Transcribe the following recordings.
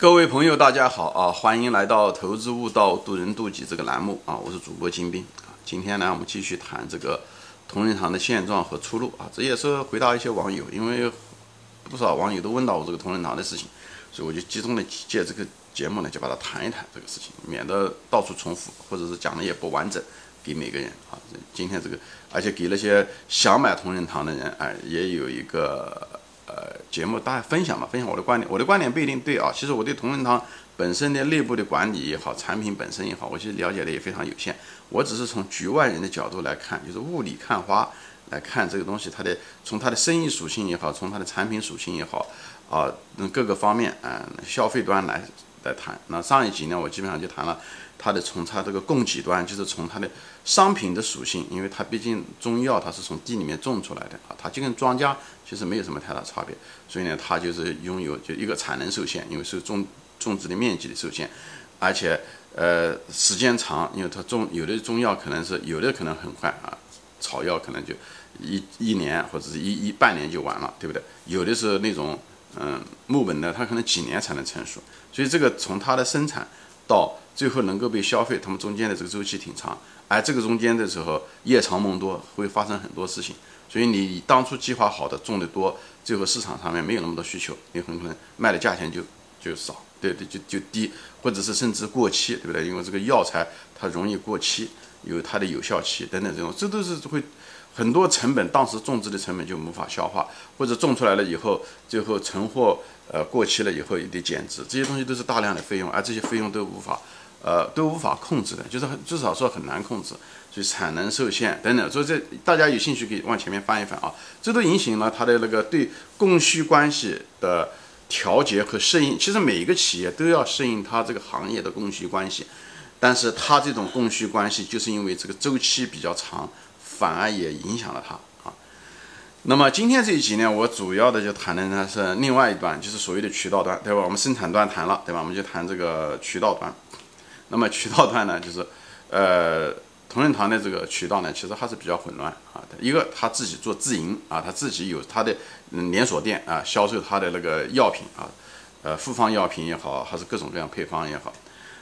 各位朋友，大家好啊！欢迎来到《投资悟道，渡人渡己》这个栏目啊！我是主播金兵啊。今天呢，我们继续谈这个同仁堂的现状和出路啊。这也是回答一些网友，因为不少网友都问到我这个同仁堂的事情，所以我就集中的借这个节目呢，就把它谈一谈这个事情，免得到处重复，或者是讲的也不完整给每个人啊。今天这个，而且给那些想买同仁堂的人，哎，也有一个。呃，节目大家分享嘛，分享我的观点，我的观点不一定对啊。其实我对同仁堂本身的内部的管理也好，产品本身也好，我其实了解的也非常有限。我只是从局外人的角度来看，就是雾里看花来看这个东西，它的从它的生意属性也好，从它的产品属性也好，啊，各个方面啊，消费端来来谈。那上一集呢，我基本上就谈了。它的从它这个供给端，就是从它的商品的属性，因为它毕竟中药它是从地里面种出来的啊，它就跟庄稼其实没有什么太大差别，所以呢，它就是拥有就一个产能受限，因为是种种植的面积的受限，而且呃时间长，因为它种有的中药可能是有的可能很快啊，草药可能就一一年或者是一一半年就完了，对不对？有的是那种嗯木本的，它可能几年才能成熟，所以这个从它的生产到最后能够被消费，他们中间的这个周期挺长，而这个中间的时候夜长梦多，会发生很多事情。所以你当初计划好的种的多，最后市场上面没有那么多需求，你很可能卖的价钱就就少，对对，就就低，或者是甚至过期，对不对？因为这个药材它容易过期，有它的有效期等等这种，这都是会很多成本，当时种植的成本就无法消化，或者种出来了以后，最后存货呃过期了以后也得减值，这些东西都是大量的费用，而这些费用都无法。呃，都无法控制的，就是至少说很难控制，所以产能受限等等，所以这大家有兴趣可以往前面翻一翻啊，这都影响了它的那个对供需关系的调节和适应。其实每一个企业都要适应它这个行业的供需关系，但是它这种供需关系就是因为这个周期比较长，反而也影响了它啊。那么今天这一集呢，我主要的就谈的呢是另外一端，就是所谓的渠道端，对吧？我们生产端谈了，对吧？我们就谈这个渠道端。那么渠道端呢，就是，呃，同仁堂的这个渠道呢，其实还是比较混乱啊。一个他自己做自营啊，他自己有他的连锁店啊，销售他的那个药品啊，呃，复方药品也好，还是各种各样配方也好。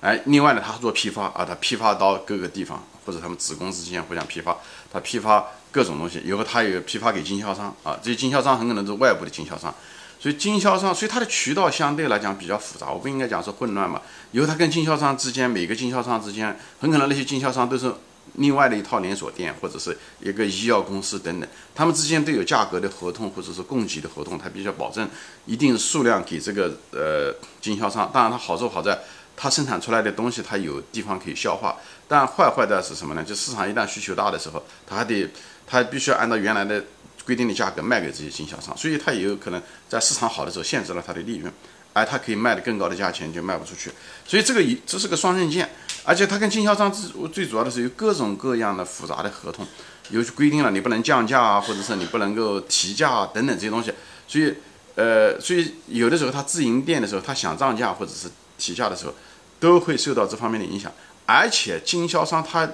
哎，另外呢，他做批发啊，他批发到各个地方，或者他们子公司之间互相批发，他批发各种东西，以后他有批发给经销商啊，这些经销商很可能是外部的经销商。所以经销商，所以它的渠道相对来讲比较复杂，我不应该讲是混乱嘛。以后他跟经销商之间，每个经销商之间，很可能那些经销商都是另外的一套连锁店，或者是一个医药公司等等，他们之间都有价格的合同或者是供给的合同，他必须要保证一定数量给这个呃经销商。当然，它好处好在它生产出来的东西它有地方可以消化，但坏坏的是什么呢？就市场一旦需求大的时候，它还得它必须要按照原来的。规定的价格卖给这些经销商，所以它也有可能在市场好的时候限制了它的利润，而它可以卖的更高的价钱就卖不出去，所以这个一这是个双刃剑，而且它跟经销商最最主要的是有各种各样的复杂的合同，有规定了你不能降价啊，或者是你不能够提价啊等等这些东西，所以呃，所以有的时候他自营店的时候，他想涨价或者是提价的时候，都会受到这方面的影响，而且经销商他。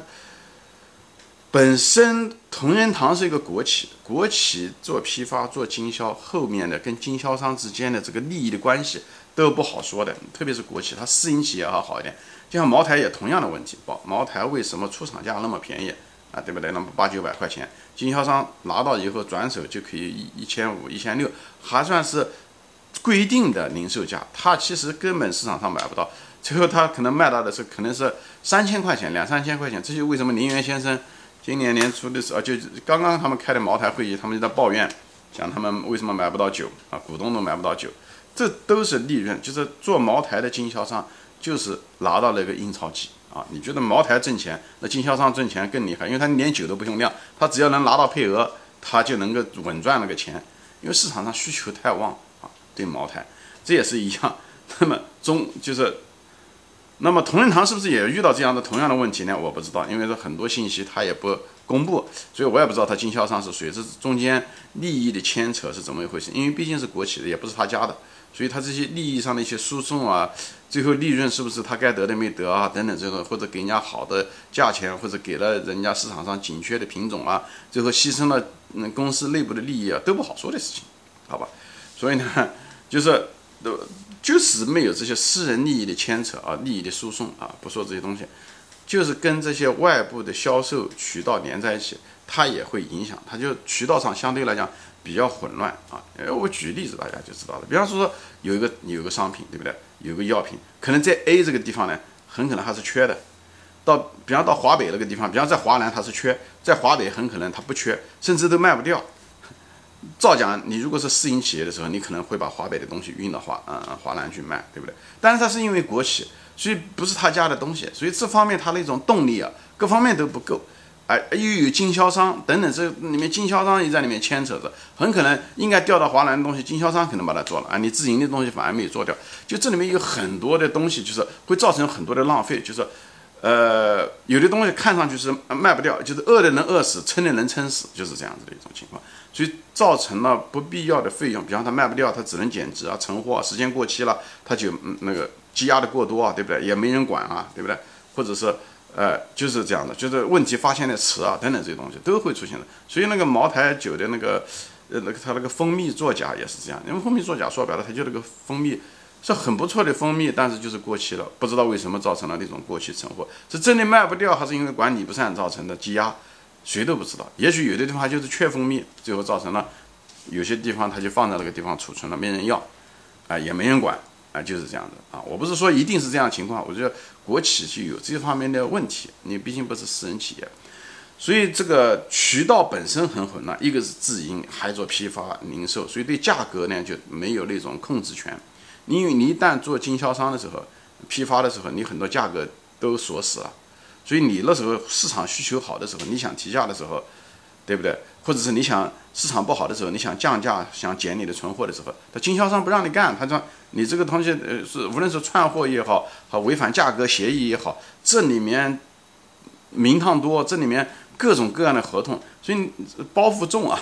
本身同仁堂是一个国企，国企做批发、做经销，后面的跟经销商之间的这个利益的关系都不好说的。特别是国企，它私营企业还好一点。就像茅台也同样的问题，茅茅台为什么出厂价那么便宜啊？对不对？那么八九百块钱，经销商拿到以后转手就可以一一千五、一千六，还算是规定的零售价。它其实根本市场上买不到，最后它可能卖到的是可能是三千块钱、两三千块钱。这就为什么林园先生。今年年初的时候，就刚刚他们开的茅台会议，他们就在抱怨，讲他们为什么买不到酒啊，股东都买不到酒，这都是利润，就是做茅台的经销商就是拿到了一个印钞机啊。你觉得茅台挣钱，那经销商挣钱更厉害，因为他连酒都不用酿，他只要能拿到配额，他就能够稳赚那个钱，因为市场上需求太旺。对茅台，这也是一样。那么中就是。那么同仁堂是不是也遇到这样的同样的问题呢？我不知道，因为说很多信息他也不公布，所以我也不知道他经销商是谁，这中间利益的牵扯是怎么一回事？因为毕竟是国企的，也不是他家的，所以他这些利益上的一些输送啊，最后利润是不是他该得的没得啊？等等这种，或者给人家好的价钱，或者给了人家市场上紧缺的品种啊，最后牺牲了嗯公司内部的利益啊，都不好说的事情，好吧？所以呢，就是都。就是没有这些私人利益的牵扯啊，利益的输送啊，不说这些东西，就是跟这些外部的销售渠道连在一起，它也会影响，它就渠道上相对来讲比较混乱啊。哎，我举例子大家就知道了，比方说有一个有个商品，对不对？有个药品，可能在 A 这个地方呢，很可能还是缺的。到比方到华北那个地方，比方在华南它是缺，在华北很可能它不缺，甚至都卖不掉。照讲，你如果是私营企业的时候，你可能会把华北的东西运到华嗯华南去卖，对不对？但是它是因为国企，所以不是他家的东西，所以这方面它那种动力啊，各方面都不够。哎，又有经销商等等，这里面经销商也在里面牵扯着，很可能应该调到华南的东西，经销商可能把它做了啊，你自营的东西反而没有做掉，就这里面有很多的东西，就是会造成很多的浪费，就是。呃，有的东西看上去是卖不掉，就是饿的能饿死，撑的能撑死，就是这样子的一种情况，所以造成了不必要的费用。比方它卖不掉，它只能减值啊，存货时间过期了，它就那个积压的过多啊，对不对？也没人管啊，对不对？或者是呃，就是这样的，就是问题发现的迟啊，等等这些东西都会出现的。所以那个茅台酒的那个呃，那个它那个蜂蜜作假也是这样，因为蜂蜜作假说白了，它就那个蜂蜜。是很不错的蜂蜜，但是就是过期了，不知道为什么造成了那种过期存货，是真的卖不掉，还是因为管理不善造成的积压？谁都不知道。也许有的地方就是缺蜂蜜，最后造成了有些地方它就放在那个地方储存了，没人要，啊，也没人管，啊，就是这样的啊。我不是说一定是这样情况，我觉得国企就有这方面的问题，你毕竟不是私人企业，所以这个渠道本身很混乱，一个是自营，还做批发零售，所以对价格呢就没有那种控制权。因为你一旦做经销商的时候，批发的时候，你很多价格都锁死了，所以你那时候市场需求好的时候，你想提价的时候，对不对？或者是你想市场不好的时候，你想降价、想减你的存货的时候，他经销商不让你干，他说你这个东西呃是无论是串货也好，和违反价格协议也好，这里面名堂多，这里面各种各样的合同，所以包袱重啊，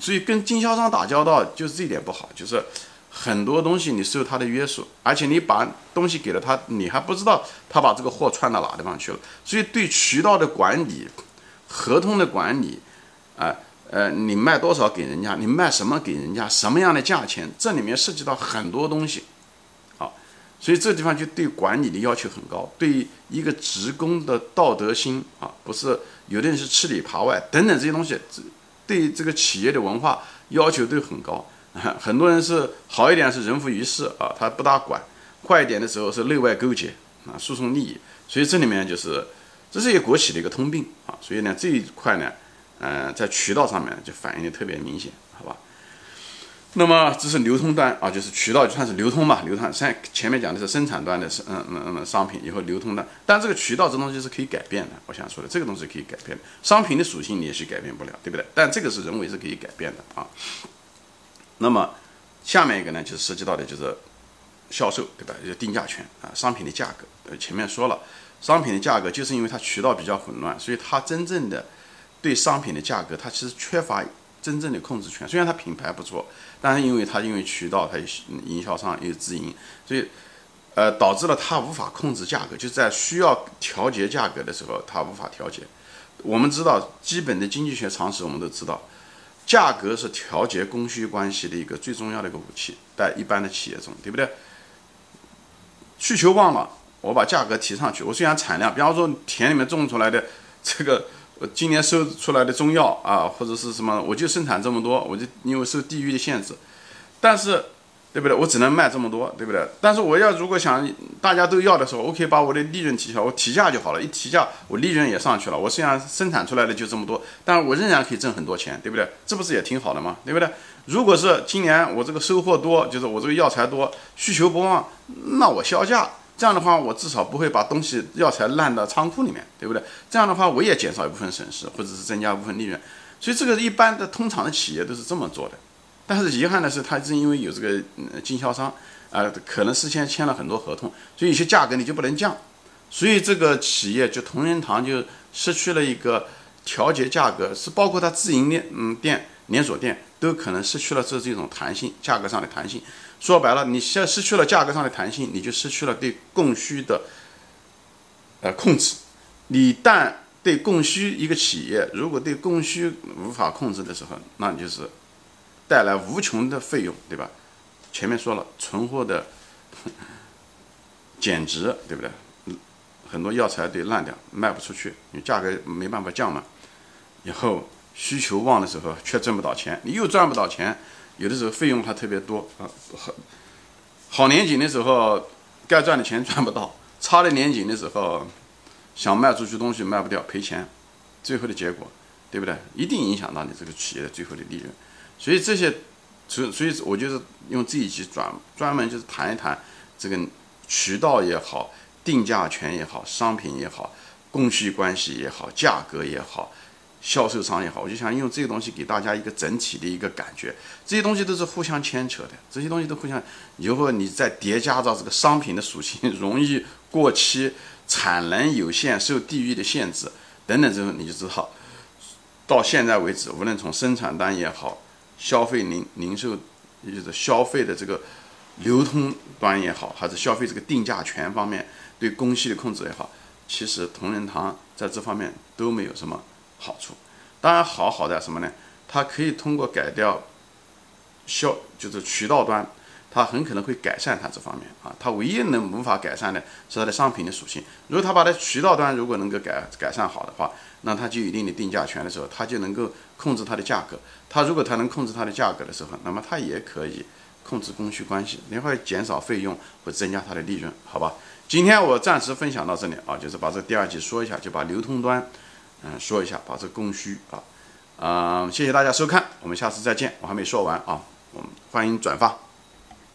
所以跟经销商打交道就是这一点不好，就是。很多东西你受他的约束，而且你把东西给了他，你还不知道他把这个货串到哪地方去了。所以对渠道的管理、合同的管理，啊呃，你卖多少给人家，你卖什么给人家，什么样的价钱，这里面涉及到很多东西，好，所以这地方就对管理的要求很高，对一个职工的道德心啊，不是有的人是吃里扒外等等这些东西，对这个企业的文化要求都很高。很多人是好一点是人浮于事啊，他不大管；坏一点的时候是内外勾结啊，输送利益。所以这里面就是这是一个国企的一个通病啊。所以呢这一块呢，嗯，在渠道上面就反映的特别明显，好吧？那么这是流通端啊，就是渠道就算是流通嘛，流通。像前面讲的是生产端的是嗯嗯嗯商品，以后流通端，但这个渠道这东西是可以改变的。我想说的这个东西可以改变，商品的属性你也许改变不了，对不对？但这个是人为是可以改变的啊。那么，下面一个呢，就是涉及到的就是销售，对吧？就是定价权啊，商品的价格。呃，前面说了，商品的价格就是因为它渠道比较混乱，所以它真正的对商品的价格，它其实缺乏真正的控制权。虽然它品牌不错，但是因为它因为渠道，它有营销商有自营，所以呃，导致了它无法控制价格。就在需要调节价格的时候，它无法调节。我们知道基本的经济学常识，我们都知道。价格是调节供需关系的一个最重要的一个武器，在一般的企业中，对不对？需求旺了，我把价格提上去。我虽然产量，比方说田里面种出来的这个，我 今年收出来的中药啊，或者是什么，我就生产这么多，我就因为受地域的限制，但是。对不对？我只能卖这么多，对不对？但是我要如果想大家都要的时候，我可以把我的利润提高，我提价就好了。一提价，我利润也上去了。我虽然生产出来的就这么多，但是我仍然可以挣很多钱，对不对？这不是也挺好的吗？对不对？如果是今年我这个收获多，就是我这个药材多，需求不旺，那我销价，这样的话我至少不会把东西药材烂到仓库里面，对不对？这样的话我也减少一部分损失，或者是增加一部分利润。所以这个一般的通常的企业都是这么做的。但是遗憾的是，它是因为有这个经销商，啊，可能事先签了很多合同，所以有些价格你就不能降，所以这个企业就同仁堂就失去了一个调节价格，是包括它自营店，嗯，店连锁店都可能失去了这这种弹性，价格上的弹性。说白了，你现失去了价格上的弹性，你就失去了对供需的呃控制。你但对供需一个企业，如果对供需无法控制的时候，那就是。带来无穷的费用，对吧？前面说了，存货的减值，对不对？很多药材得烂掉，卖不出去，你价格没办法降嘛。以后需求旺的时候却挣不到钱，你又赚不到钱，有的时候费用还特别多啊。好，好年景的时候该赚的钱赚不到，差的年景的时候想卖出去东西卖不掉，赔钱，最后的结果，对不对？一定影响到你这个企业的最后的利润。所以这些，所所以我就是用这一集专专门就是谈一谈这个渠道也好。定价权也好，商品也好，供需关系也好，价格也好，销售商也好，我就想用这些东西给大家一个整体的一个感觉。这些东西都是互相牵扯的，这些东西都互相。以后你再叠加到这个商品的属性，容易过期、产能有限、受地域的限制等等之后，你就知道，到现在为止，无论从生产端也好，消费零零售，也就是消费的这个流通端也好，还是消费这个定价权方面。对供需的控制也好，其实同仁堂在这方面都没有什么好处。当然，好好在什么呢？它可以通过改掉销，就是渠道端，它很可能会改善它这方面啊。它唯一能无法改善的是它的商品的属性。如果它把它渠道端如果能够改改善好的话，那它就有一定的定价权的时候，它就能够控制它的价格。它如果它能控制它的价格的时候，那么它也可以控制供需关系，你会减少费用或增加它的利润，好吧？今天我暂时分享到这里啊，就是把这第二集说一下，就把流通端，嗯，说一下，把这供需啊，嗯，谢谢大家收看，我们下次再见。我还没说完啊，我们欢迎转发。